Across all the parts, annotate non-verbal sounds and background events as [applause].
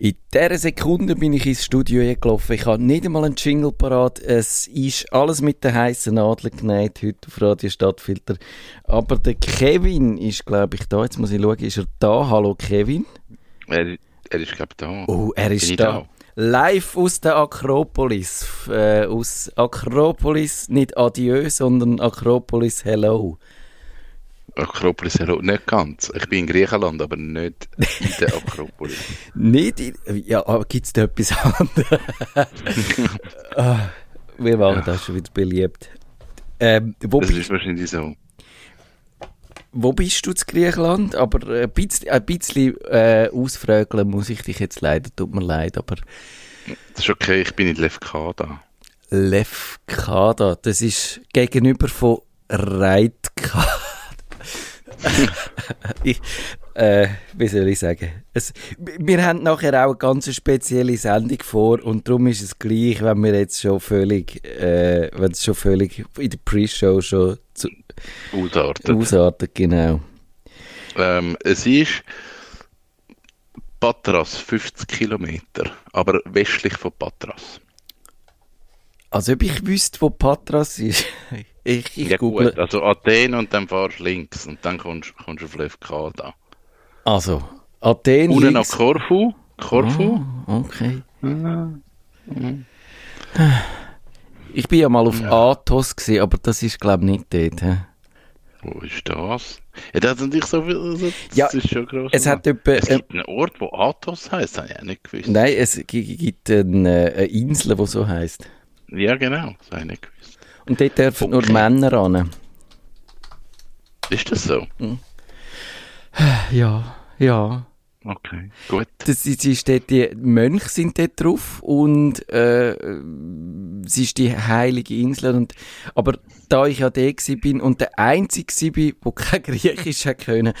In dieser Sekunde bin ich ins Studio gelaufen. Ich habe nicht einmal einen Jingle parat. Es ist alles mit der heißen Nadel genäht heute auf Radio Stadtfilter. Aber der Kevin ist, glaube ich, da. Jetzt muss ich schauen, ist er da? Hallo Kevin. Er, er ist, glaube ich, da. Oh, er ist Bin ich da. Live aus der Akropolis. Äh, aus Akropolis, nicht Adieu, sondern Akropolis Hello. Akropolis, hallo. Nicht ganz. Ich bin in Griechenland, aber nicht in der Akropolis. [laughs] Nicht in, Ja, aber gibt es da etwas anderes? [laughs] ah, wir waren da schon wieder beliebt. Ähm, wo, Das ist wahrscheinlich so. Wo bist du zu Griechenland? Aber ein bisschen, ein bisschen äh, ausfrageln muss ich dich jetzt leider, tut mir leid, aber Das ist okay, ich bin in Lefkada. Lefkada, das ist gegenüber von Reitkada. [laughs] ich, äh, wie soll ich sagen? Es, wir haben nachher auch eine ganz spezielle Sendung vor und darum ist es gleich, wenn wir jetzt schon völlig, äh, wenn es schon völlig in der Pre-Show schon zu, Ausartet. ausartet, genau. Ähm, es ist Patras, 50 Kilometer, aber westlich von Patras. Also ob ich wüsste, wo Patras ist, [laughs] ich, ich ja google. gut, also Athen und dann fahrst du links und dann kommst, kommst du auf Lefkada. Also, Athen Unten nach. Korfu. Korfu. Ah, okay. Ich bin ja mal auf Athos gesehen, aber das ist glaube ich nicht dort. hä? Wo ist das? Ja, das hat natürlich so viel. Also, das Ja, ist schon gross. Es hat etwa, es äh, gibt einen Ort, wo Athos heisst, das habe ich auch nicht gewusst. nein, es gi- gibt eine, eine Insel, die so heißt. Ja, genau, das habe ich nicht gewusst. Und dort dürfen nur Okay. Männer ran. Ist das so? [sighs] Ja, ja. Okay, gut. Das ist, ist dort, die Mönche sind dort drauf und äh, es ist die heilige Insel. Und, aber da ich ja der bin und der Einzige bin, der kein Griechisch hat können,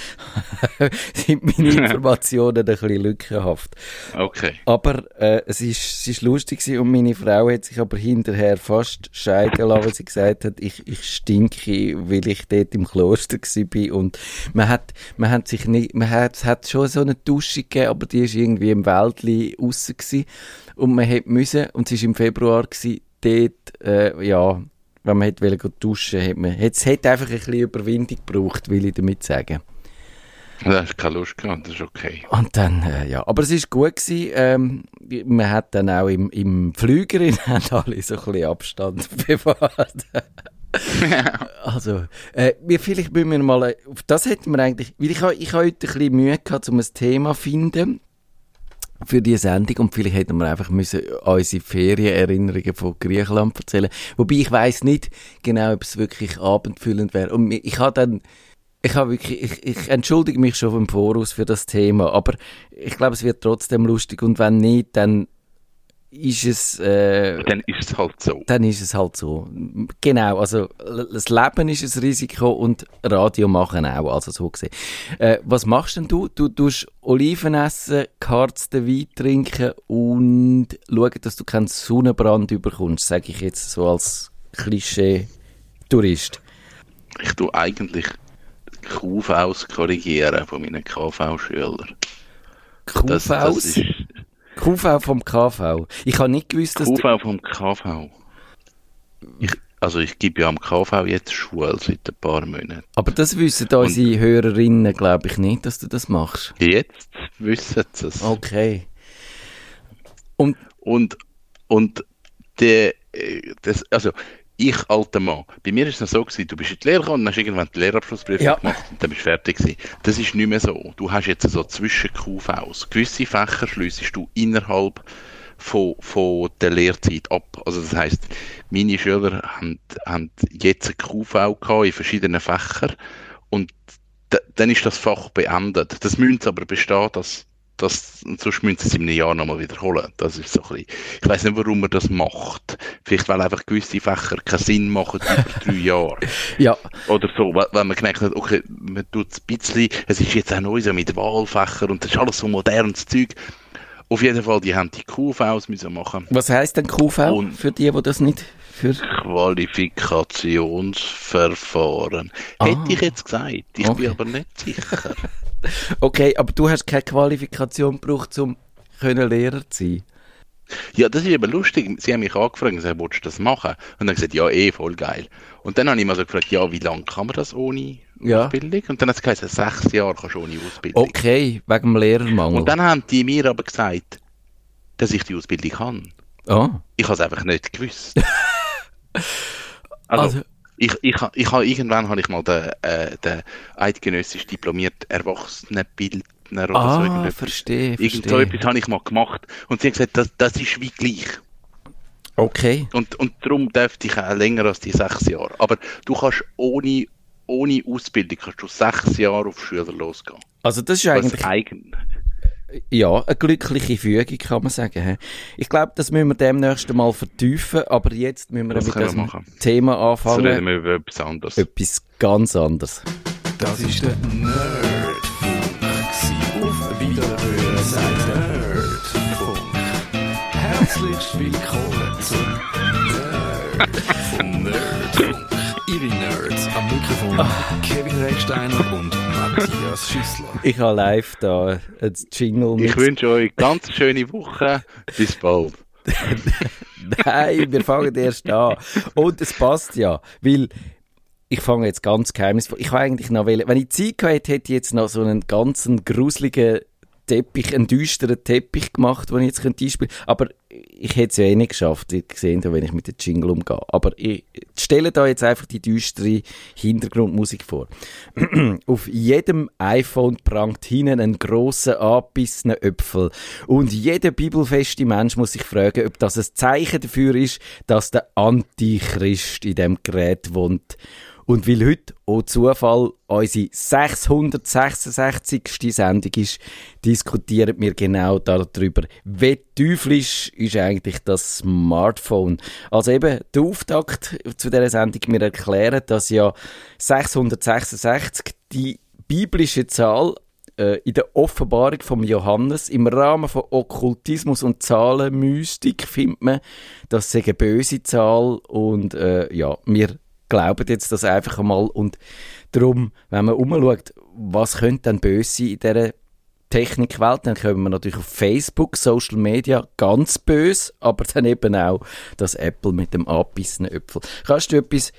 [laughs] sind meine [laughs] Informationen ein bisschen lückenhaft. Okay. Aber äh, es, ist, es ist lustig gewesen und meine Frau hat sich aber hinterher fast scheiden lassen, weil sie gesagt hat, ich, ich stinke, weil ich dort im Kloster bin und man hat, man hat sich nicht, man hat, hat schon so eine Dusche gegeben, aber die ist irgendwie im Wäldli gsi und man hat müssen, und es ist im Februar gsi, dort, äh, ja, wenn man hätte wollen duschen, hat man, es hat einfach ein bisschen Überwindung gebraucht, will ich damit sagen. Da hast keine Lust gehabt, das ist okay. Und dann, äh, ja, aber es ist gut gewesen, ähm, man hat dann auch im, im Flügerin [laughs] alle so ein bisschen Abstand [laughs] bewahrt. [laughs] also, äh, vielleicht müssen wir mal, äh, auf das hätten wir eigentlich, weil ich, ich heute ein bisschen Mühe gehabt, um ein Thema zu finden für die Sendung und vielleicht hätten wir einfach müssen unsere Ferienerinnerungen von Griechenland erzählen. Wobei ich weiß nicht genau, ob es wirklich abendfüllend wäre. Und ich habe dann, ich habe wirklich, ich, ich entschuldige mich schon im Voraus für das Thema, aber ich glaube, es wird trotzdem lustig und wenn nicht, dann ist es, äh, Dann ist es halt so. dann ist es halt so. Genau, also das Leben ist ein Risiko und Radio machen auch, also so gesehen. Äh, was machst denn du? Du tust Oliven essen, geharzten Wein trinken und schauen, dass du keinen Sonnenbrand überkommst, sage ich jetzt so als Klischee-Tourist. Ich tue eigentlich QVs korrigieren von meinen KV-Schülern. Das, das QVs? ist QV vom KV. Ich habe nicht gewusst, dass... du- QV vom KV. Ich, also ich gebe ja am KV jetzt Schule seit ein paar Monaten. Aber das wissen unsere Hörerinnen, glaube ich, nicht, dass du das machst. Jetzt wissen sie es. Okay. Und Und, und der, äh, das, also ich, alter Mann, bei mir ist es noch so gewesen, du bist in die Lehre gekommen und hast irgendwann die Lehrabschlussprüfung Ja. gemacht und dann bist du fertig gewesen. Das ist nicht mehr so. Du hast jetzt so zwischen QVs. Gewisse Fächer schliessest du innerhalb von, von der Lehrzeit ab. Also das heisst, meine Schüler haben, haben jetzt eine QV gehabt in verschiedenen Fächern und dann ist das Fach beendet. Das müssen sie aber bestehen, dass das, sonst müssen sie es in einem Jahr nochmal wiederholen. Das ist so ein bisschen, ich weiß nicht, warum man das macht. Vielleicht, weil einfach gewisse Fächer keinen Sinn machen über [laughs] drei Jahre. ja, Oder so, weil weil man gemerkt hat, okay, man tut es ein bisschen, es ist jetzt auch neu so mit Wahlfächern und das ist alles so modernes Zeug. Auf jeden Fall, die haben die QVs müssen machen. was heißt denn QV Und- für die, die das nicht Für Qualifikationsverfahren. Ah. Hätte ich jetzt gesagt. Ich Okay. bin aber nicht sicher. [laughs] [laughs] okay, aber du hast keine Qualifikation gebraucht, um Lehrer zu sein. Ja, das ist eben lustig. Sie haben mich angefragt und gesagt, willst du das machen? Und dann gesagt, ja, eh, voll geil. Und dann habe ich mal so gefragt, ja, wie lange kann man das ohne Ja. Ausbildung? Und dann hat es gesagt, sechs Jahre kannst du ohne Ausbildung. Okay, wegen dem Lehrermangel. Und dann haben die mir aber gesagt, dass ich die Ausbildung kann. ah, Ich habe es einfach nicht gewusst. [laughs] also, also, ich, ich, ich, ha- irgendwann habe ich mal den, äh, den eidgenössisch diplomiert Erwachsenenbildner oder so ah, irgendetwas. verstehe, Irgend so verstehe. etwas habe ich mal gemacht. Und sie haben gesagt, das, das ist wie gleich. Okay, Und, und darum dürfte ich auch länger als die sechs Jahre. Aber du kannst ohne, ohne Ausbildung kannst du sechs Jahre auf Schüler losgehen. also das ist eigentlich eigen, ja, eine glückliche Fügung, kann man sagen. hä? Ich glaube, das müssen wir demnächst mal vertiefen, aber jetzt müssen wir Das mit wir diesem. Thema Jetzt reden anfangen. wir über etwas anderes. Etwas ganz anderes. Das ist der Nerdfunk. Auf Wiederhören sagt Nerdfunk. Herzlich willkommen zum Nerdfunk. [laughs] Am Mikrofon Kevin Recksteiner und Matthias Schüssler. Ich habe live da ein Jingle Ich mit. wünsche euch ganz schöne Woche. Bis bald. [laughs] Nein, wir fangen erst an. Und es passt ja, weil ich fange jetzt ganz geheimnisvoll. Ich habe eigentlich noch wollen, wenn ich Zeit gehabt hätte, hätte ich jetzt noch so einen ganzen gruseligen Teppich, einen düsteren Teppich gemacht, den ich jetzt könnte einspielen könnte. Aber ich hätte es ja eh nicht geschafft, ihr gesehen, wenn ich mit dem Jingle umgehe. Aber ich stelle da jetzt einfach die düstere Hintergrundmusik vor. [clears throat] Auf jedem iPhone prangt hinten ein grosser, angebissener Äpfel. Und jeder bibelfeste Mensch muss sich fragen, ob das ein Zeichen dafür ist, dass der Antichrist in dem Gerät wohnt. Und weil heute, oh Zufall, unsere 666. Sendung ist, diskutieren wir genau darüber, wie teuflisch ist eigentlich das Smartphone. Also eben, der Auftakt zu dieser Sendung, wir erklären, dass ja 666 die biblische Zahl äh, in der Offenbarung vom Johannes im Rahmen von Okkultismus und Zahlenmystik findet man, das sei eine böse Zahl und äh, ja, wir glauben jetzt das einfach einmal und darum, wenn man umschaut, was könnte denn böse sein in dieser Technikwelt, dann kommen wir natürlich auf Facebook, Social Media, ganz böse, aber dann eben auch das Apple mit dem abgebissenen Äpfel. Kannst du etwas,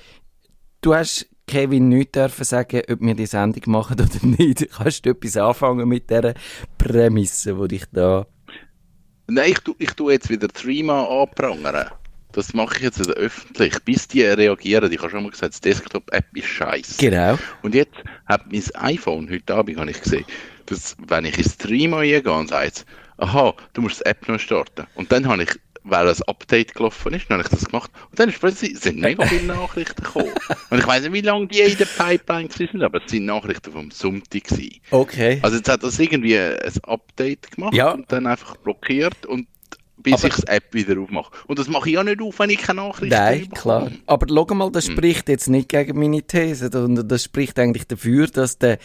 du hast Kevin nicht dürfen sagen, ob wir die Sendung machen oder [laughs] nicht. Kannst du etwas anfangen mit dieser Prämisse, die dich da... Nein, ich, tu- ich tue jetzt wieder Threema anprangern. Das mache ich jetzt öffentlich, bis die reagieren. Ich habe schon mal gesagt, das Desktop-App ist scheiße. Genau. Und jetzt hat mein iPhone, heute Abend habe ich gesehen, dass wenn ich ins Stream eingehe und sagt, aha, du musst die App noch starten. Und dann habe ich, weil ein Update gelaufen ist, dann habe ich das gemacht. Und dann ist plötzlich, sind mega viele Nachrichten gekommen. Und ich weiß nicht, wie lange die in der Pipeline sind, aber es sind Nachrichten vom Sonntag gewesen. Okay. Also jetzt hat das irgendwie ein Update gemacht Ja. und dann einfach blockiert und bis ich das App wieder aufmache. Und das mache ich ja nicht auf, wenn ich keine Nachrichten Nein, bekomme. klar. Aber schau mal, das spricht jetzt nicht gegen meine These, sondern das spricht eigentlich dafür, dass der,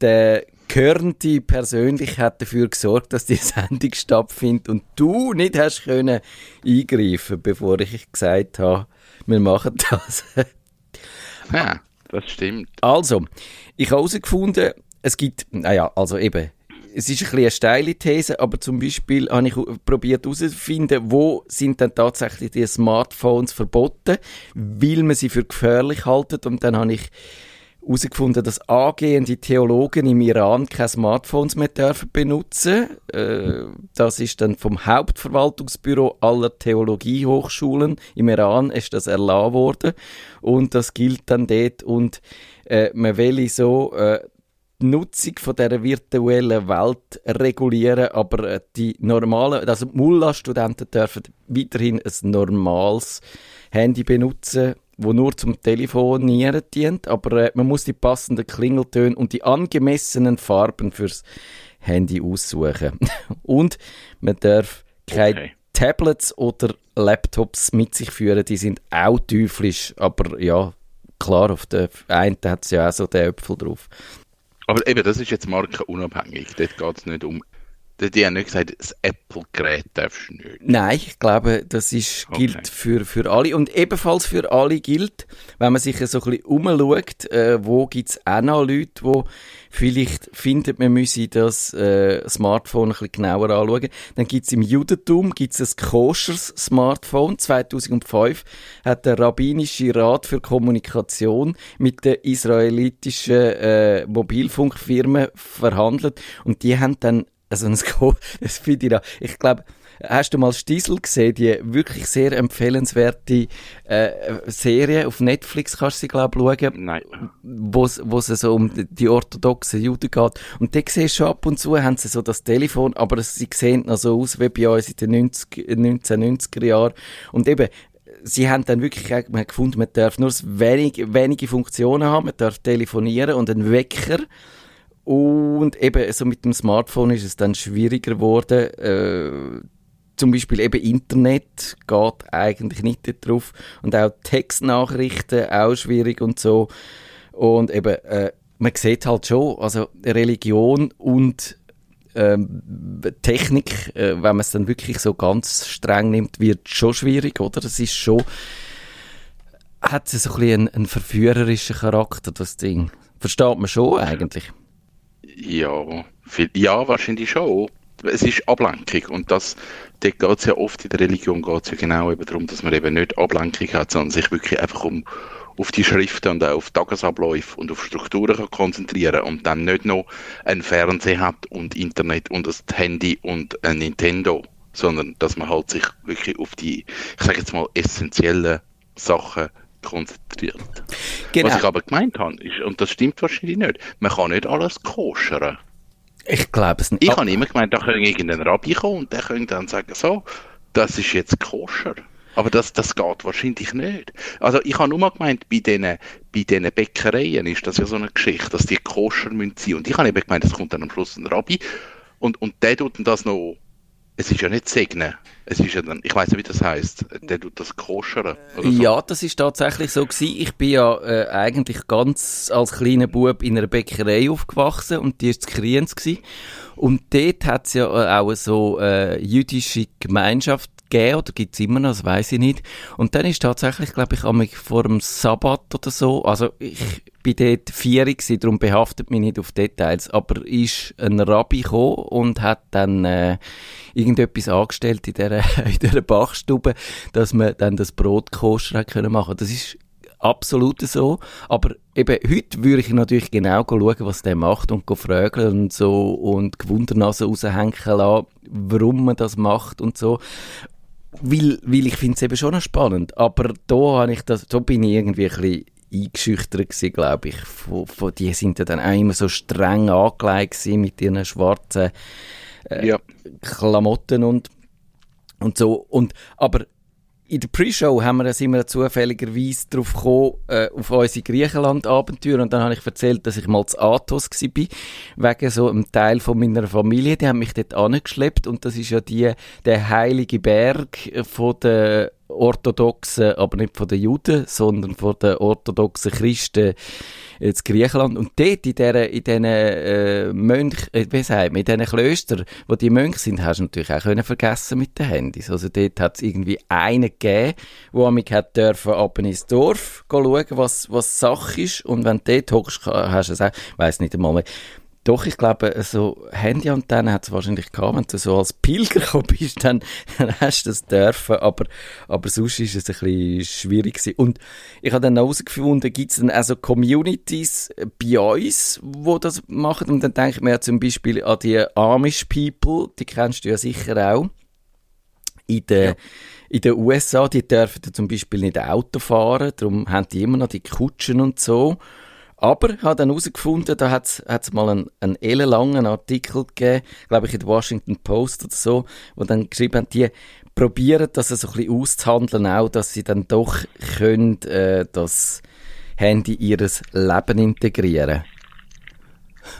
der Körnti persönlich hat dafür gesorgt, dass die [laughs] Sendung stattfindet und du nicht hast können eingreifen, bevor ich gesagt habe, wir machen das. Ja, das stimmt. Also, ich habe herausgefunden, es gibt, naja, also eben, es ist ein bisschen eine steile These, aber zum Beispiel habe ich probiert herauszufinden, wo sind denn tatsächlich die Smartphones verboten, weil man sie für gefährlich haltet. Und dann habe ich herausgefunden, dass angehende Theologen im Iran keine Smartphones mehr dürfen benutzen. Äh, das ist dann vom Hauptverwaltungsbüro aller Theologiehochschulen im Iran ist das erlassen worden und das gilt dann dort und äh, man will so äh, die Nutzung von dieser virtuellen Welt regulieren, aber äh, die normalen, also die Mulla-Studenten dürfen weiterhin ein normales Handy benutzen, wo nur zum Telefonieren dient, aber äh, man muss die passenden Klingeltöne und die angemessenen Farben fürs Handy aussuchen. [laughs] und man darf keine Okay. Tablets oder Laptops mit sich führen, die sind auch teuflisch, aber ja, klar, auf der einen hat es ja auch so den Äpfel drauf. Aber eben, das ist jetzt markenunabhängig. Dort geht es nicht um Die, haben nicht gesagt, das Apple-Gerät darfst du nicht. Nein, ich glaube, das ist, Okay. gilt für, für alle. Und ebenfalls für alle gilt, wenn man sich so ein bisschen umschaut, äh, wo gibt's auch noch Leute, die vielleicht finden, man müsse das äh, Smartphone ein bisschen genauer anschauen. Dann gibt's im Judentum gibt's ein koschers Smartphone. 2005 hat der Rabbinische Rat für Kommunikation mit der israelitischen äh, Mobilfunkfirma verhandelt und die haben dann [laughs] also ein Ko das finde ich da, ich glaube, hast du mal Stiesel gesehen, die wirklich sehr empfehlenswerte äh, Serie auf Netflix, kannst du sie glaube ich schauen, Nein. wo es so um die- die orthodoxen Juden geht. Und da siehst du ab und zu, haben sie so das Telefon, aber sie sehen noch so aus wie bei uns in den 90, 1990er Jahren. Und eben, sie haben dann wirklich man gefunden, man darf nur wenig, wenige Funktionen haben, man darf telefonieren und einen Wecker. Und eben so mit dem Smartphone ist es dann schwieriger geworden. Äh, zum Beispiel eben Internet geht eigentlich nicht drauf. Und auch Textnachrichten auch schwierig und so. Und eben, äh, man sieht halt schon, also Religion und ähm, Technik, äh, wenn man es dann wirklich so ganz streng nimmt, wird schon schwierig, oder? Das ist schon, hat so ein bisschen einen, einen verführerischen Charakter, das Ding. Versteht man schon eigentlich. Ja, viel, ja, wahrscheinlich schon. Es ist Ablenkung und das, dort geht es ja oft in der Religion geht's ja genau eben darum, dass man eben nicht Ablenkung hat, sondern sich wirklich einfach um auf die Schriften und auch auf Tagesabläufe und auf Strukturen kann konzentrieren und dann nicht noch ein Fernseher hat und Internet und das Handy und ein Nintendo, sondern dass man halt sich wirklich auf die, ich sage jetzt mal, essentiellen Sachen konzentriert. Genau. Was ich aber gemeint habe, ist, und das stimmt wahrscheinlich nicht, man kann nicht alles koschern. Ich glaube es nicht. Ich habe immer gemeint, da könnte irgendein Rabbi kommen und der könnte dann sagen, so, das ist jetzt koscher. Aber das, das geht wahrscheinlich nicht. Also ich habe nur mal gemeint, bei diesen bei diesen Bäckereien ist das ja so eine Geschichte, dass die koscher müssen sein. Und ich habe eben gemeint, es kommt dann am Schluss ein Rabbi und, und der tut dann das noch, es ist ja nicht segnen, es ist ja dann, ich weiß nicht, wie das heißt, der tut das koschern so. Ja, das ist tatsächlich so gewesen. Ich bin ja äh, eigentlich ganz als kleiner Bub in einer Bäckerei aufgewachsen und die ist Kriens gewesen. Und dort hat es ja äh, auch so äh, jüdische Gemeinschaft gegeben, oder gibt's immer noch, das weiß ich nicht. Und dann ist tatsächlich, glaube ich, einmal vor dem Sabbat oder so, also ich bin dort gewesen, darum behaftet mich nicht auf Details, aber ist ein Rabbi gekommen und hat dann äh, irgendetwas angestellt in dieser, [laughs] in dieser Bachstube, dass man dann das Brot koscher können machen. Das ist absolut so. Aber eben, heute würde ich natürlich genau schauen, was der macht und fragen und so und Gewundernase raushängen lassen, warum man das macht und so. Weil, weil ich finde es eben schon noch spannend. Aber da habe ich das, da bin ich irgendwie ein bisschen eingeschüchtert gewesen, glaube ich. Von, von, die sind ja dann auch immer so streng angelegt mit ihren schwarzen ja. Klamotten und, und so. Und, aber in der Pre-Show haben wir, sind wir zufälligerweise drauf gekommen, äh, auf unsere Griechenland-Abenteuer. Und dann habe ich erzählt, dass ich mal zu Athos war, wegen so einem Teil von meiner Familie. Die haben mich dort angeschleppt. Und das ist ja die, der heilige Berg von der orthodoxen, aber nicht von den Juden, sondern von den orthodoxen Christen in Griechenland. Und dort in diesen in diesen, äh, Mönch, äh, wie sagt man, in diesen Klöstern, wo die Mönche sind, hast du natürlich auch können vergessen mit den Handys. Also dort hat es irgendwie einen gegeben, der mich hat dürfen ab ins Dorf schauen, was, was Sache ist. Und wenn du dort hockst, hast du es auch, weiss nicht einmal mehr, doch, ich glaube, so Handyantennen hat es wahrscheinlich gehabt. Wenn du so als Pilger gekommen bist, dann, dann [laughs] hast du das dürfen. Aber, aber sonst ist es ein bisschen schwierig gewesen. Und ich habe dann herausgefunden, gibt es dann auch so Communities bei uns, wo das machen. Und dann denke ich mir zum Beispiel an die Amish People, die kennst du ja sicher auch. In den, ja. in den USA, die dürfen zum Beispiel nicht Auto fahren, darum haben die immer noch die Kutschen und so. Aber ich habe dann herausgefunden, da hat es mal einen, einen ellenlangen Artikel gegeben, glaube ich in der Washington Post oder so, wo dann geschrieben haben, die probieren das so ein bisschen auszuhandeln auch, dass sie dann doch können, äh, das Handy in ihr Leben integrieren.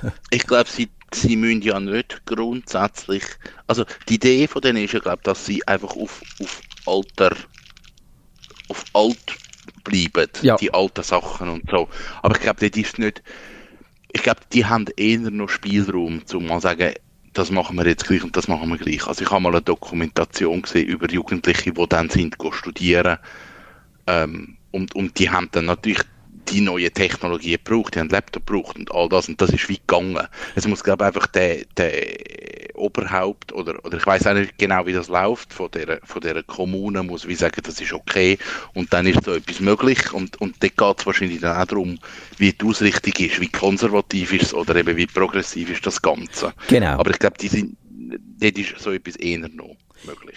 [laughs] Ich glaube, sie, sie müssen ja nicht grundsätzlich, also die Idee von denen ist ja, glaube dass sie einfach auf, auf Alter, auf alt bleiben, Ja. die alten Sachen und so. Aber ich glaube, das ist nicht, ich glaube, die haben eher noch Spielraum, um mal zu sagen, das machen wir jetzt gleich und das machen wir gleich. Also ich habe mal eine Dokumentation gesehen über Jugendliche, die dann sind studieren ähm, und, und die haben dann natürlich die neue Technologie gebraucht, die haben einen Laptop gebraucht und all das und das ist wie gegangen. Es muss glaube ich einfach der, der Oberhaupt oder, oder ich weiß auch nicht genau, wie das läuft von der, von der Kommune, muss wie sagen, das ist okay und dann ist so etwas möglich und, und dort geht es wahrscheinlich dann auch darum, wie die Ausrichtung ist, wie konservativ ist es oder eben wie progressiv ist das Ganze. Genau. Aber ich glaube, die sind, dort ist so etwas eher noch möglich.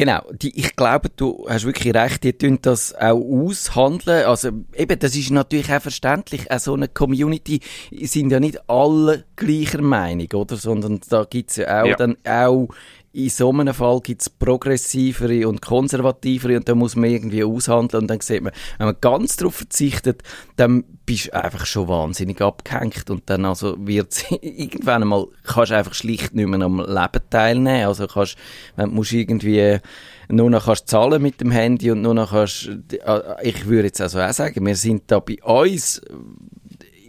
Genau, die, ich glaube, du hast wirklich recht, die tun das auch aushandeln. Also eben, das ist natürlich auch verständlich. Auch so eine Community sind ja nicht alle gleicher Meinung, oder? Sondern da gibt's ja auch Ja. dann auch in so einem Fall gibt's progressivere und konservativere und da muss man irgendwie aushandeln und dann sieht man, wenn man ganz darauf verzichtet, dann bist du einfach schon wahnsinnig abgehängt und dann also wird [laughs] irgendwann einmal kannst du einfach schlicht nicht mehr am Leben teilnehmen. Also kannst, wenn du musst irgendwie nur noch kannst zahlen mit dem Handy und nur noch kannst, äh, ich würde jetzt also auch sagen, wir sind da bei uns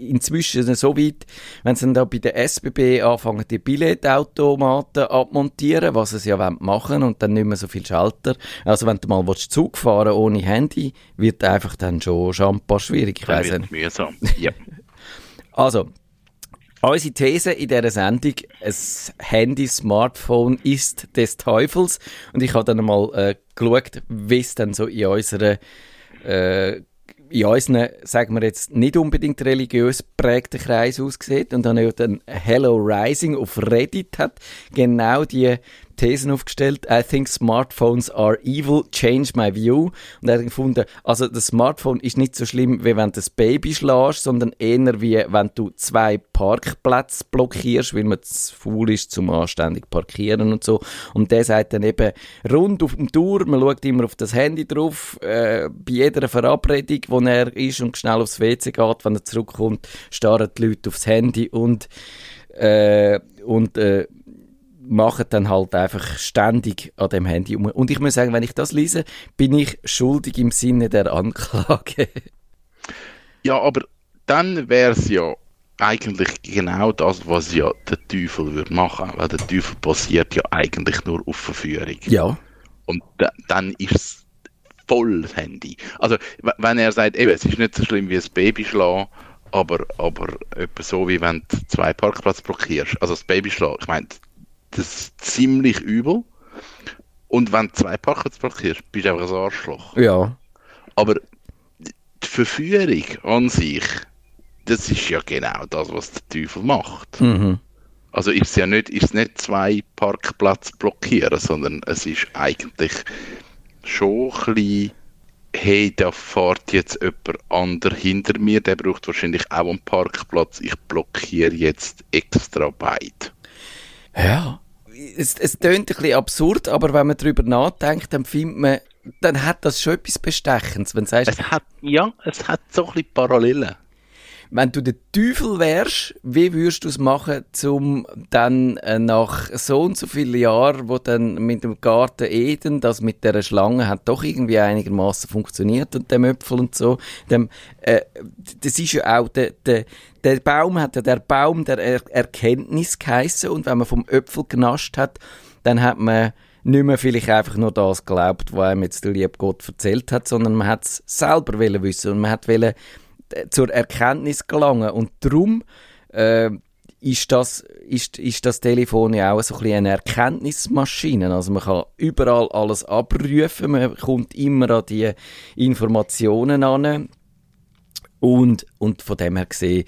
inzwischen so weit, wenn sie dann da bei der SBB anfangen, die Billetautomaten abmontieren, was sie ja wollen machen und dann nicht mehr so viel Schalter. Also wenn du mal willst, Zug fahren ohne Handy, wird einfach dann schon schampa schwierig. Ich weiss nicht. mühsam. [laughs] Ja. Also, unsere These in dieser Sendung, ein Handy, Smartphone ist des Teufels. Und ich habe dann mal äh, geschaut, wie es dann so in unserer, äh, in unseren, sagen wir jetzt, nicht unbedingt religiös prägten Kreis aussieht. Und dann hat dann Hello Rising auf Reddit hat genau die Thesen aufgestellt. I think smartphones are evil, change my view. Und er hat gefunden, also das Smartphone ist nicht so schlimm, wie wenn du das Baby schlägst, sondern eher wie wenn du zwei Parkplätze blockierst, weil man zu faul ist zum anständig parkieren und so. Und der sagt dann eben, rund auf dem Tour, man schaut immer auf das Handy drauf, äh, bei jeder Verabredung, wo er ist und schnell aufs WC geht, wenn er zurückkommt, starren die Leute aufs Handy und, äh, und, äh, machen dann halt einfach ständig an dem Handy um. Und ich muss sagen, wenn ich das lese, bin ich schuldig im Sinne der Anklage. [laughs] Ja, aber dann wäre es ja eigentlich genau das, was ja der Teufel würde machen, weil der Teufel basiert ja eigentlich nur auf Verführung. ja. Und da, dann ist es voll das Handy. Also, wenn er sagt, eben, es ist nicht so schlimm wie ein Baby schlagen, aber, aber etwa so, wie wenn du zwei Parkplätze blockierst. Also, das Baby schlagen, ich meine, das ist ziemlich übel. Und wenn du zwei Parkplätze blockierst, bist du einfach ein Arschloch. Ja. Aber die Verführung an sich, das ist ja genau das, was der Teufel macht. Mhm. Also ist es ja nicht, ist nicht zwei Parkplätze blockieren, sondern es ist eigentlich schon ein bisschen, hey, da fährt jetzt jemand ander hinter mir, der braucht wahrscheinlich auch einen Parkplatz, ich blockiere jetzt extra beide. Ja. Es, es tönt ein bisschen absurd, aber wenn man darüber nachdenkt, dann findet man, dann hat das schon etwas Bestechendes. Wenn du sagst, Es hat, ja, es hat so ein bisschen Parallelen. wenn du der Teufel wärst, wie würdest du es machen, um dann äh, nach so und so vielen Jahren, wo dann mit dem Garten Eden, das mit der Schlange hat doch irgendwie einigermaßen funktioniert und dem Äpfel und so, dem, äh, das ist ja auch der, der, der Baum hat ja der Baum der er Erkenntnis geheissen und wenn man vom Äpfel genascht hat, dann hat man nicht mehr vielleicht einfach nur das geglaubt, was einem jetzt der liebe Gott erzählt hat, sondern man hat es selber wissen und man hat zur Erkenntnis gelangen und darum äh, ist das, ist, ist das Telefon ja auch so ein eine Erkenntnismaschine. Also man kann überall alles abrufen, man kommt immer an die Informationen an und, und von dem her gesehen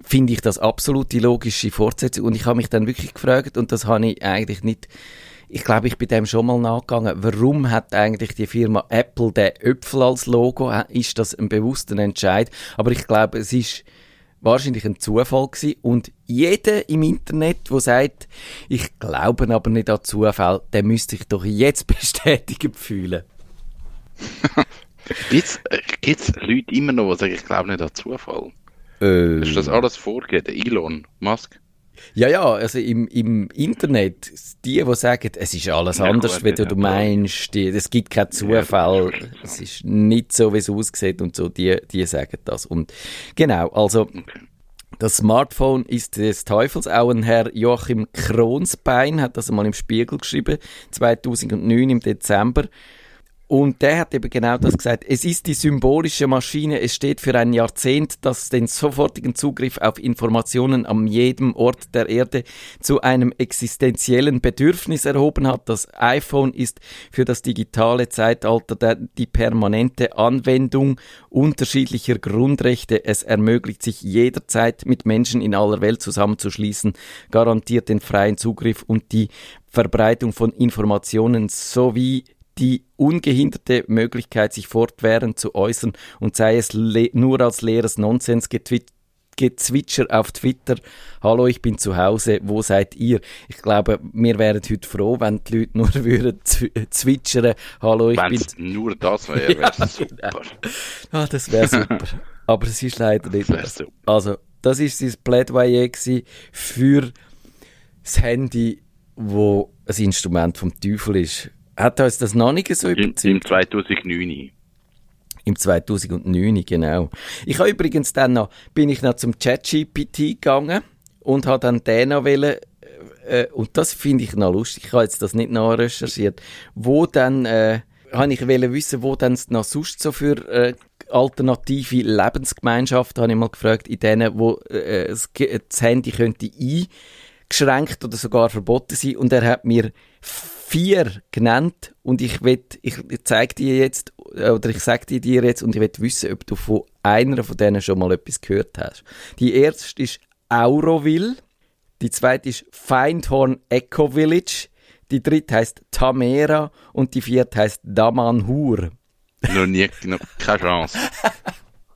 finde ich das absolut die logische Fortsetzung und ich habe mich dann wirklich gefragt und das habe ich eigentlich nicht ich glaube, ich bin dem schon mal nachgegangen. Warum hat eigentlich die Firma Apple den Äpfel als Logo? Ist das ein bewusster Entscheid? Aber ich glaube, es ist wahrscheinlich ein Zufall gewesen. Und jeder im Internet, der sagt, ich glaube aber nicht an Zufall, der müsste sich doch jetzt [laughs] bestätigt fühlen. [laughs] Gibt es Leute immer noch, die sagen, ich glaube nicht an Zufall? Äh, Ist das alles vorgegeben? Elon Musk? Ja, ja, also im, im Internet, die, die sagen, es ist alles Ja, anders, wie du, ja, meinst, die, es gibt keinen Zufall, es ist nicht so, wie es aussieht und so, die, die sagen das. Und genau, also, Das Smartphone ist des Teufels. Auch ein Herr Joachim Kronsbein hat das mal im Spiegel geschrieben, 2009 im Dezember. Und der hat eben genau das gesagt. Es ist die symbolische Maschine. Es steht für ein Jahrzehnt, das den sofortigen Zugriff auf Informationen an jedem Ort der Erde zu einem existenziellen Bedürfnis erhoben hat. Das iPhone ist für das digitale Zeitalter der, die permanente Anwendung unterschiedlicher Grundrechte. Es ermöglicht sich jederzeit mit Menschen in aller Welt zusammenzuschließen, garantiert den freien Zugriff und die Verbreitung von Informationen sowie die ungehinderte Möglichkeit, sich fortwährend zu äußern und sei es nur als leeres Nonsens-Gezwitscher auf Twitter. Hallo, ich bin zu Hause, wo seid ihr? Ich glaube, wir wären heute froh, wenn die Leute nur [laughs] würden zwitschern. Hallo, ich Wenn's bin... nur das wäre, wäre [laughs] Ja, super. Ah, das wäre [laughs] super. Aber es ist leider nicht. super. Also, das ist sein Plädoyer für das Handy, wo ein Instrument vom Teufel ist. Hat uns das noch nicht so Im, überzeugt? Im 2009. Im 2009, genau. Ich habe übrigens dann noch, bin ich noch zum ChatGPT gegangen und habe dann den noch wollen, äh, und das finde ich noch lustig, ich habe jetzt das nicht noch recherchiert, wo dann, äh, habe ich wollen wissen, wo dann noch sonst so für äh, alternative Lebensgemeinschaften, habe ich mal gefragt, in denen, wo äh, das, Ge- das Handy könnte eingeschränkt oder sogar verboten sein und er hat mir vier genannt und ich will, ich zeige dir jetzt, äh, oder ich sage dir dir jetzt und ich will wissen, ob du von einer von denen schon mal etwas gehört hast. Die erste ist Auroville, die zweite ist Feindhorn Eco Village, die dritte heißt Tamera und die vierte heißt Damanhur. Noch nie, noch keine Chance.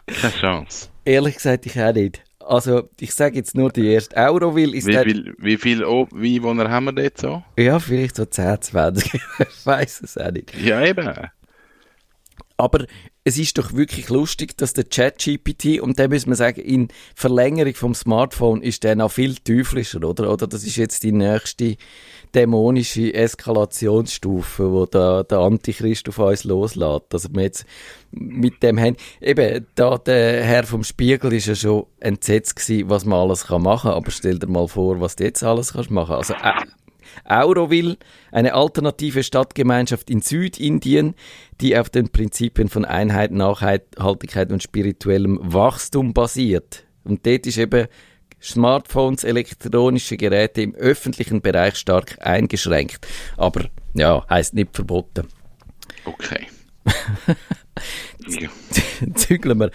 Keine Chance. Ehrlich gesagt, ich auch nicht. Also, ich sage jetzt nur die erste. Auroville ist Wie der, viel, wie viel oh, Einwohner haben wir dort so? ja, vielleicht so 10, 20. [laughs] ich weiß es auch nicht. Ja, eben. Aber es ist doch wirklich lustig, dass der ChatGPT, und da muss man sagen, in Verlängerung vom Smartphone ist der noch viel teuflischer, oder? Oder das ist jetzt die nächste dämonische Eskalationsstufe, wo da der Antichrist auf uns loslässt. Also wir jetzt mit dem haben, eben, da der Herr vom Spiegel ist ja schon entsetzt gewesen, was man alles kann machen, aber stell dir mal vor, was du jetzt alles kannst machen. Also, äh, Auroville, eine alternative Stadtgemeinschaft in Südindien, die auf den Prinzipien von Einheit, Nachhaltigkeit und spirituellem Wachstum basiert. Und dort ist eben Smartphones, elektronische Geräte im öffentlichen Bereich stark eingeschränkt. Aber ja, heißt nicht verboten. Okay. [laughs] Zügeln wir.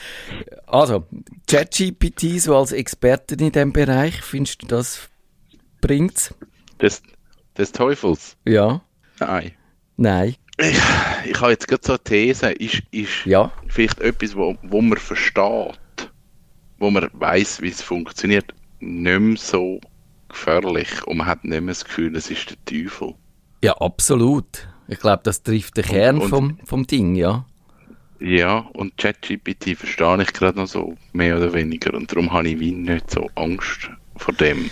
Also, ChatGPT so als Expertin in dem Bereich, findest du das bringt's? des, des Teufels? Ja? Nein. Nein? Ich, ich habe jetzt gerade so eine These. Ist, ist Ja? vielleicht etwas, wo, wo man versteht, wo man weiß, wie es funktioniert, nicht mehr so gefährlich und man hat nicht mehr das Gefühl, es ist der Teufel. Ja, absolut. Ich glaube, das trifft den Kern und- vom, vom Ding, ja. Ja, und ChatGPT verstehe ich gerade noch so, mehr oder weniger. Und darum habe ich wie nicht so Angst vor dem.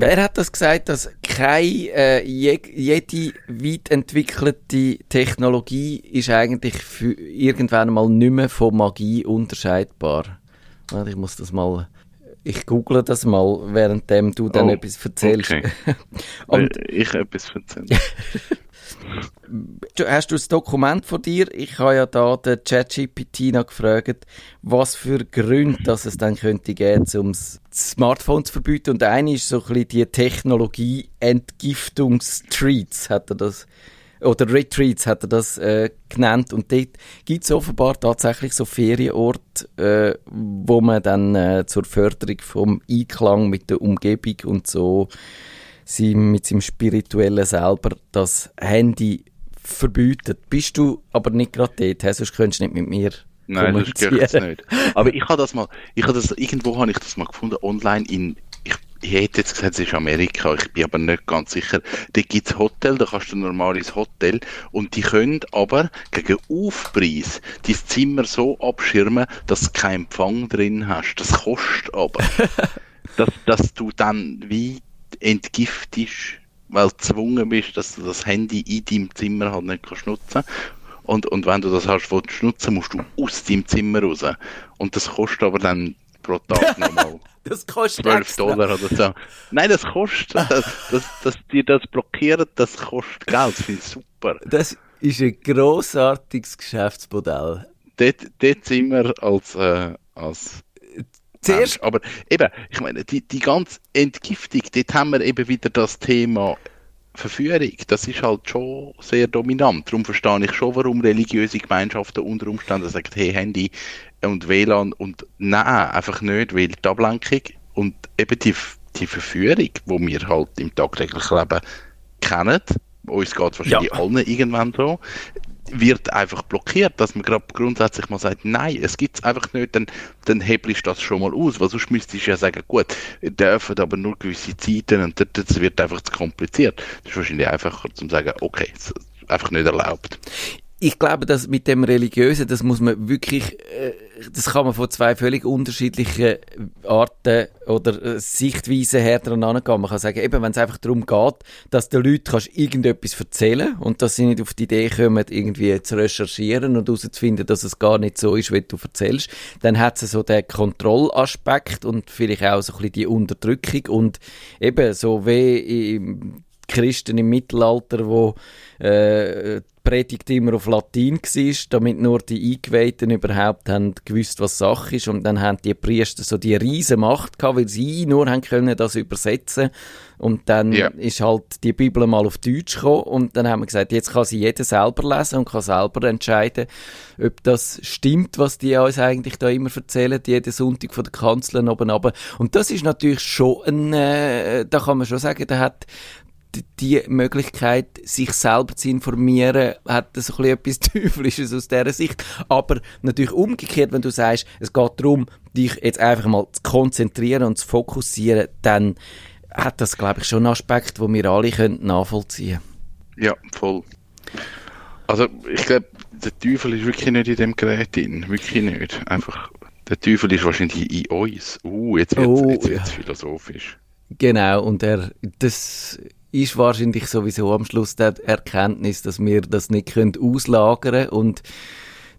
Wer hat das gesagt, dass keine, äh, je, jede weit entwickelte Technologie ist eigentlich für irgendwann mal nicht mehr von Magie unterscheidbar? Ich muss das mal, ich google das mal, währenddem du dann Oh, etwas erzählst. okay. [laughs] Weil ich etwas erzählen. [laughs] Du- Hast du das Dokument von dir? Ich habe ja da den ChatGPT gefragt, was für Gründe dass es dann könnte geben, um das Smartphone zu verbieten. Und eine ist so ein bisschen die Technologie Entgiftungstreats, hat er das, oder Retreats hat er das äh, genannt. Und dort gibt es offenbar tatsächlich so Ferienorte, äh, wo man dann äh, zur Förderung vom Einklang mit der Umgebung und so sie mit seinem spirituellen selber das Handy verbietet. Bist du aber nicht gerade dort, hä? sonst könntest du nicht mit mir Nein, das geht nicht. Aber ich habe das mal, ich habe das, irgendwo habe ich das mal gefunden, online in, ich, ich hätte jetzt gesagt, es ist Amerika, ich bin aber nicht ganz sicher. Da gibt es Hotel, da kannst du normal ins Hotel und die können aber gegen Aufpreis dein Zimmer so abschirmen, dass du keinen Empfang drin hast. Das kostet aber. [laughs] dass, dass du dann wie entgiftest, weil du gezwungen bist, dass du das Handy in deinem Zimmer halt nicht kannst nutzen und, und wenn du das hast, was du nutzen musst du aus deinem Zimmer raus. Und das kostet aber dann pro Tag [laughs] nochmal Das kostet 12 extra. Dollar oder so. Nein, das kostet, [laughs] das, das, dass die das blockieren, das kostet Geld, das finde ich super. Das ist ein grossartiges Geschäftsmodell. Dort, dort sind wir als, äh, als Zuerst. Aber eben, ich meine, die, die ganze Entgiftung, dort haben wir eben wieder das Thema Verführung. Das ist halt schon sehr dominant. Darum verstehe ich schon, warum religiöse Gemeinschaften unter Umständen sagen, hey, Handy und WLAN und nein, einfach nicht, weil die Ablenkung und eben die, die Verführung, die wir halt im tagtäglichen Leben kennen, uns geht es wahrscheinlich Ja. allen irgendwann so, wird einfach blockiert, dass man gerade grundsätzlich mal sagt, nein, es gibt es einfach nicht, dann, dann hebelst du das schon mal aus, weil sonst müsstest du ja sagen, gut, dürft aber nur gewisse Zeiten und das, das wird einfach zu kompliziert. Das ist wahrscheinlich einfacher zu sagen, okay, es ist einfach nicht erlaubt. Ich glaube, dass mit dem Religiösen, das muss man wirklich, äh, das kann man von zwei völlig unterschiedlichen Arten oder äh, Sichtweisen her dran angehen. Man kann sagen, eben, wenn es einfach darum geht, dass den Leuten kannst irgendetwas erzählen und dass sie nicht auf die Idee kommen, irgendwie zu recherchieren und herauszufinden, dass es gar nicht so ist, wie du erzählst, dann hat es so den Kontrollaspekt und vielleicht auch so ein bisschen die Unterdrückung und eben so wie im Christen im Mittelalter, wo äh, die Predigt immer auf Latein war, damit nur die Eingeweihten überhaupt haben gewusst, was Sache ist. Und dann haben die Priester so die riesen Macht gehabt, weil sie nur haben können das übersetzen. Und dann Ja. ist halt die Bibel mal auf Deutsch gekommen und dann haben wir gesagt, jetzt kann sie jeder selber lesen und kann selber entscheiden, ob das stimmt, was die uns eigentlich da immer erzählen, jeden Sonntag von der Kanzlerin oben runter. Und das ist natürlich schon ein, äh, da kann man schon sagen, da hat die- Möglichkeit, sich selber zu informieren, hat so ein bisschen etwas [laughs] Teuflisches aus dieser Sicht. Aber natürlich umgekehrt, wenn du sagst, es geht darum, dich jetzt einfach mal zu konzentrieren und zu fokussieren, dann hat das, glaube ich, schon einen Aspekt, den wir alle können nachvollziehen Ja, voll. Also, ich glaube, der Teufel ist wirklich nicht in dem Gerät drin. Wirklich nicht. Einfach, der Teufel ist wahrscheinlich in uns. Uh, jetzt wird es Oh, jetzt ja. philosophisch. Genau, und er, das ist wahrscheinlich sowieso am Schluss der Erkenntnis, dass wir das nicht können auslagern und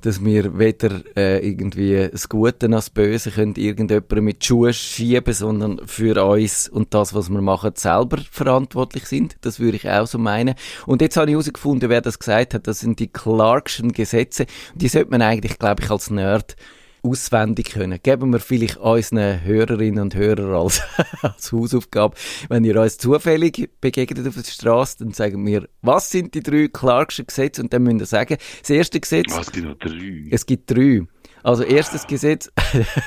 dass wir weder äh, irgendwie das Gute noch das Böse können irgendjemandem mit Schuhen schieben, sondern für uns und das, was wir machen, selber verantwortlich sind. Das würde ich auch so meinen. Und jetzt habe ich herausgefunden, wer das gesagt hat. Das sind die Clarkschen Gesetze. Die sollte man eigentlich, glaube ich, als Nerd auswendig können. Geben wir vielleicht unseren Hörerinnen und Hörern als, [laughs] als Hausaufgabe. Wenn ihr uns zufällig begegnet auf der Straße, dann sagen wir, was sind die drei Clarkschen Gesetze? Und dann müsst ihr sagen, das erste Gesetz, Was gibt noch drei? es gibt drei. Also erstes Gesetz,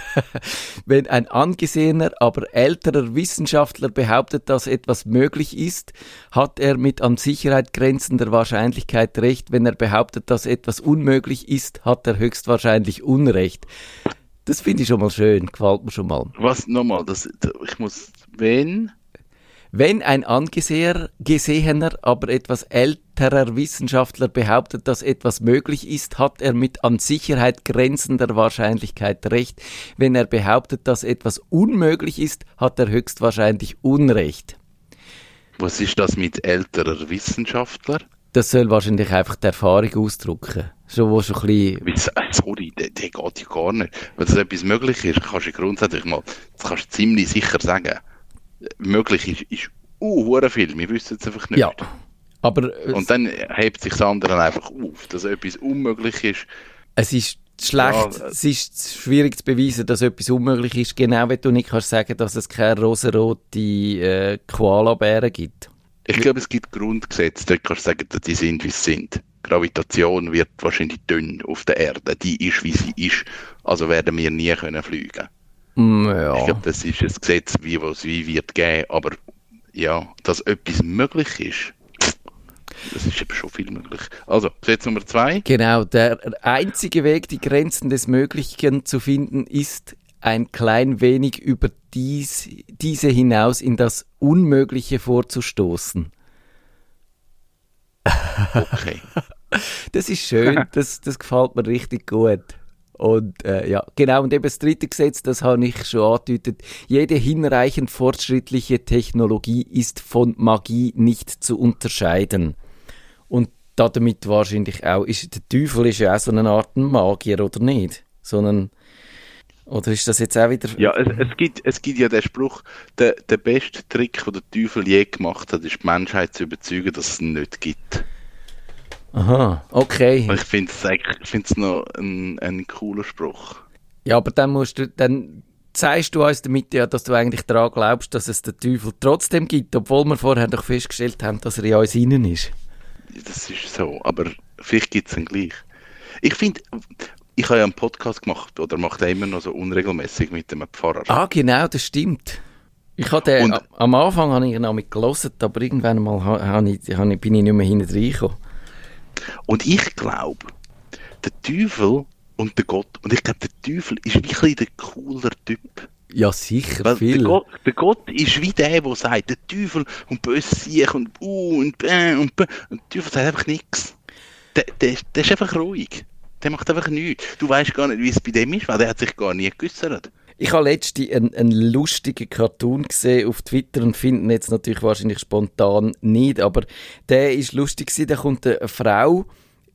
[laughs] wenn ein angesehener, aber älterer Wissenschaftler behauptet, dass etwas möglich ist, hat er mit an Sicherheit grenzender Wahrscheinlichkeit recht. Wenn er behauptet, dass etwas unmöglich ist, hat er höchstwahrscheinlich Unrecht. Das finde ich schon mal schön, gefällt mir schon mal. Was nochmal? Das, ich muss, wenn? Wenn ein angesehener, gesehener, aber etwas älterer Wissenschaftler behauptet, dass etwas möglich ist, hat er mit an Sicherheit grenzender Wahrscheinlichkeit recht. Wenn er behauptet, dass etwas unmöglich ist, hat er höchstwahrscheinlich Unrecht. Was ist das mit älterer Wissenschaftler? Das soll wahrscheinlich einfach die Erfahrung ausdrücken. Schon, wo schon ein bisschen, Wieso- Sorry, der, der geht ja gar nicht. Wenn das etwas möglich ist, kannst du grundsätzlich mal, das kannst du ziemlich sicher sagen. Möglich ist, ist uh, viel, wir wissen es einfach nicht. ja. Aber äh, Und dann hebt sich das andere einfach auf, dass etwas unmöglich ist. Es ist schlecht, Ja, äh, es ist schwierig zu beweisen, dass etwas unmöglich ist, genau wie du nicht kannst sagen, dass es keine rosarote äh, Koala-Bären gibt. Ich glaube, es gibt Grundgesetze, da kannst du sagen, dass die sind, wie sie sind. Gravitation wird wahrscheinlich dünn auf der Erde, die ist, wie sie ist, also werden wir nie können fliegen. Mm, Ich ja. glaube, das ist ein Gesetz, wie was wie wird geben, aber ja, dass etwas möglich ist, das ist eben schon viel möglich. Also, Gesetz Nummer zwei. Genau, der einzige Weg, die Grenzen des Möglichen zu finden, ist ein klein wenig über dies, diese hinaus in das Unmögliche vorzustoßen. Okay. [laughs] Das ist schön, [laughs] das, das gefällt mir richtig gut. Und äh, ja, genau, und eben das dritte Gesetz, das habe ich schon angedeutet, jede hinreichend fortschrittliche Technologie ist von Magie nicht zu unterscheiden. Und damit wahrscheinlich auch, ist, der Teufel ist ja auch so eine Art Magier, oder nicht? Sondern, Oder ist das jetzt auch wieder... Ja, es, es, gibt, es gibt ja den Spruch, der, der beste Trick, den der Teufel je gemacht hat, ist die Menschheit zu überzeugen, dass es ihn nicht gibt. Aha, okay. Ich finde es noch ein, ein cooler Spruch. Ja, aber dann musst du, dann zeigst du uns damit ja, dass du eigentlich daran glaubst, dass es den Teufel trotzdem gibt, obwohl wir vorher doch festgestellt haben, dass er in uns innen ist. Das ist so, aber vielleicht gibt es ihn gleich. Ich finde, ich habe ja einen Podcast gemacht, oder mache den immer noch so unregelmäßig mit einem Pfarrer. Ah, genau, das stimmt. Ich habe den, Und- am Anfang habe ich ihn noch mit gelesen, aber irgendwann mal ha, ha ich, ha ich, bin ich nicht mehr hinten reingekommen. Und ich glaube, der Teufel und der Gott, und ich glaube, der Teufel ist ein bisschen der cooler Typ. Ja, sicher, Weil viel. der, Gott, der Gott ist wie der, der sagt, der Teufel und böse Sieg und uh und bäh und bäh. Und der Teufel sagt einfach nichts. Der, der, der ist einfach ruhig. Der macht einfach nichts. Du weißt gar nicht, wie es bei dem ist, weil der hat sich gar nie geäussert. Ich habe letztens einen, einen lustigen Cartoon gesehen auf Twitter und finde ihn jetzt natürlich wahrscheinlich spontan nicht, aber der ist lustig gewesen. Da kommt eine Frau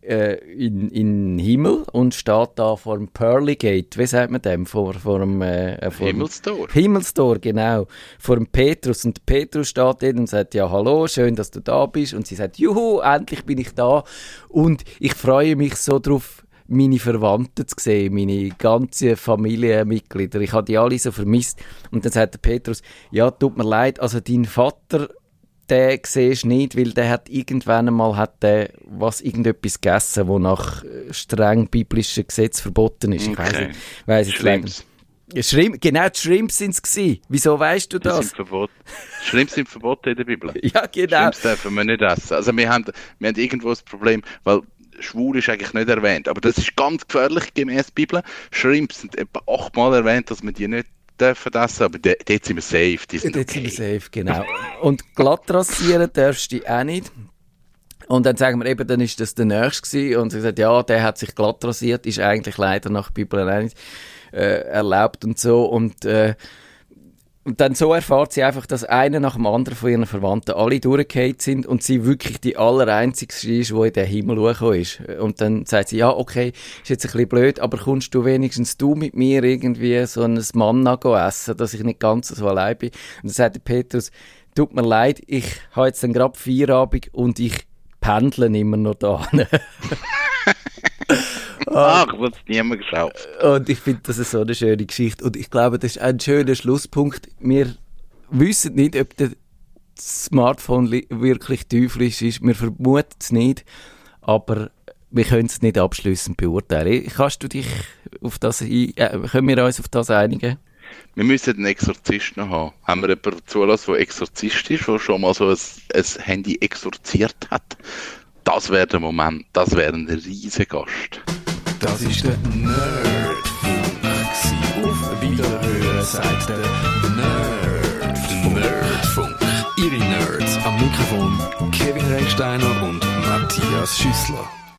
äh, in, in den Himmel und steht da vor dem Pearly Gate. Wie sagt man dem? Vor, vor dem, äh, vor dem Himmelstor. Himmelstor, genau. Vor dem Petrus. Und Petrus steht dort und sagt, ja, hallo, schön, dass du da bist. Und sie sagt, juhu, endlich bin ich da. Und ich freue mich so drauf, meine Verwandten zu sehen, meine ganzen Familienmitglieder. Ich habe die alle so vermisst. Und dann sagt der Petrus, ja, tut mir leid, also dein Vater, den siehst du nicht, weil der hat irgendwann einmal hat der was irgendetwas gegessen, wo nach äh, streng biblischen Gesetz verboten ist. Ich weiss Okay. nicht, weiss Shrimp, genau, die Shrimps sind es gewesen. Wieso weißt du Die sind das? verboten. Schlimms sind verboten in der Bibel. [laughs] Ja, genau. Schlimms dürfen wir nicht essen. Also wir haben, wir haben irgendwo das Problem, weil schwul ist eigentlich nicht erwähnt, aber das ist ganz gefährlich gemäß Bibel. Shrimps sind etwa achtmal erwähnt, dass wir die nicht dürfen essen, aber dort sind wir safe, die sind Jetzt sind wir okay. safe, genau. Und glatt rasieren darfst du auch nicht. Und dann sagen wir eben, dann ist das der Nächste gewesen. Und sie sagt, ja, der hat sich glatt rasiert, ist eigentlich leider nach Bibel auch nicht äh, erlaubt und so. Und, äh, und dann so erfahrt sie einfach, dass einer nach dem anderen von ihren Verwandten alle durchgefallen sind und sie wirklich die allereinzige ist, die in den Himmel hochgekommen ist. Und dann sagt sie, ja, okay, ist jetzt ein bisschen blöd, aber kommst du wenigstens du mit mir irgendwie so ein Manna go essen, dass ich nicht ganz so allein bin. Und dann sagt der Petrus, tut mir leid, ich habe jetzt dann gerade Feierabend und ich pendle immer noch da. [laughs] [laughs] Ach, was niemand geschaut. Und ich finde das ist so eine schöne Geschichte. Und ich glaube, das ist ein schöner Schlusspunkt. Wir wissen nicht, ob das Smartphone li- wirklich teuflisch ist. Wir vermuten es nicht. Aber wir können es nicht abschließend beurteilen. Kannst du dich auf das ein, äh, können wir uns auf das einigen? Wir müssen einen Exorzist noch haben. Haben wir jemanden zulassen, der Exorzist ist, der schon mal so ein, ein Handy exorziert hat? Das wäre der Moment, das wäre ein riesiger Gast. Das ist der Nerdfunk. Auf Wiederhören sagt der Nerdfunk. Nerdfunk. Ihre Nerds am Mikrofon Kevin Recksteiner und Matthias Schüssler.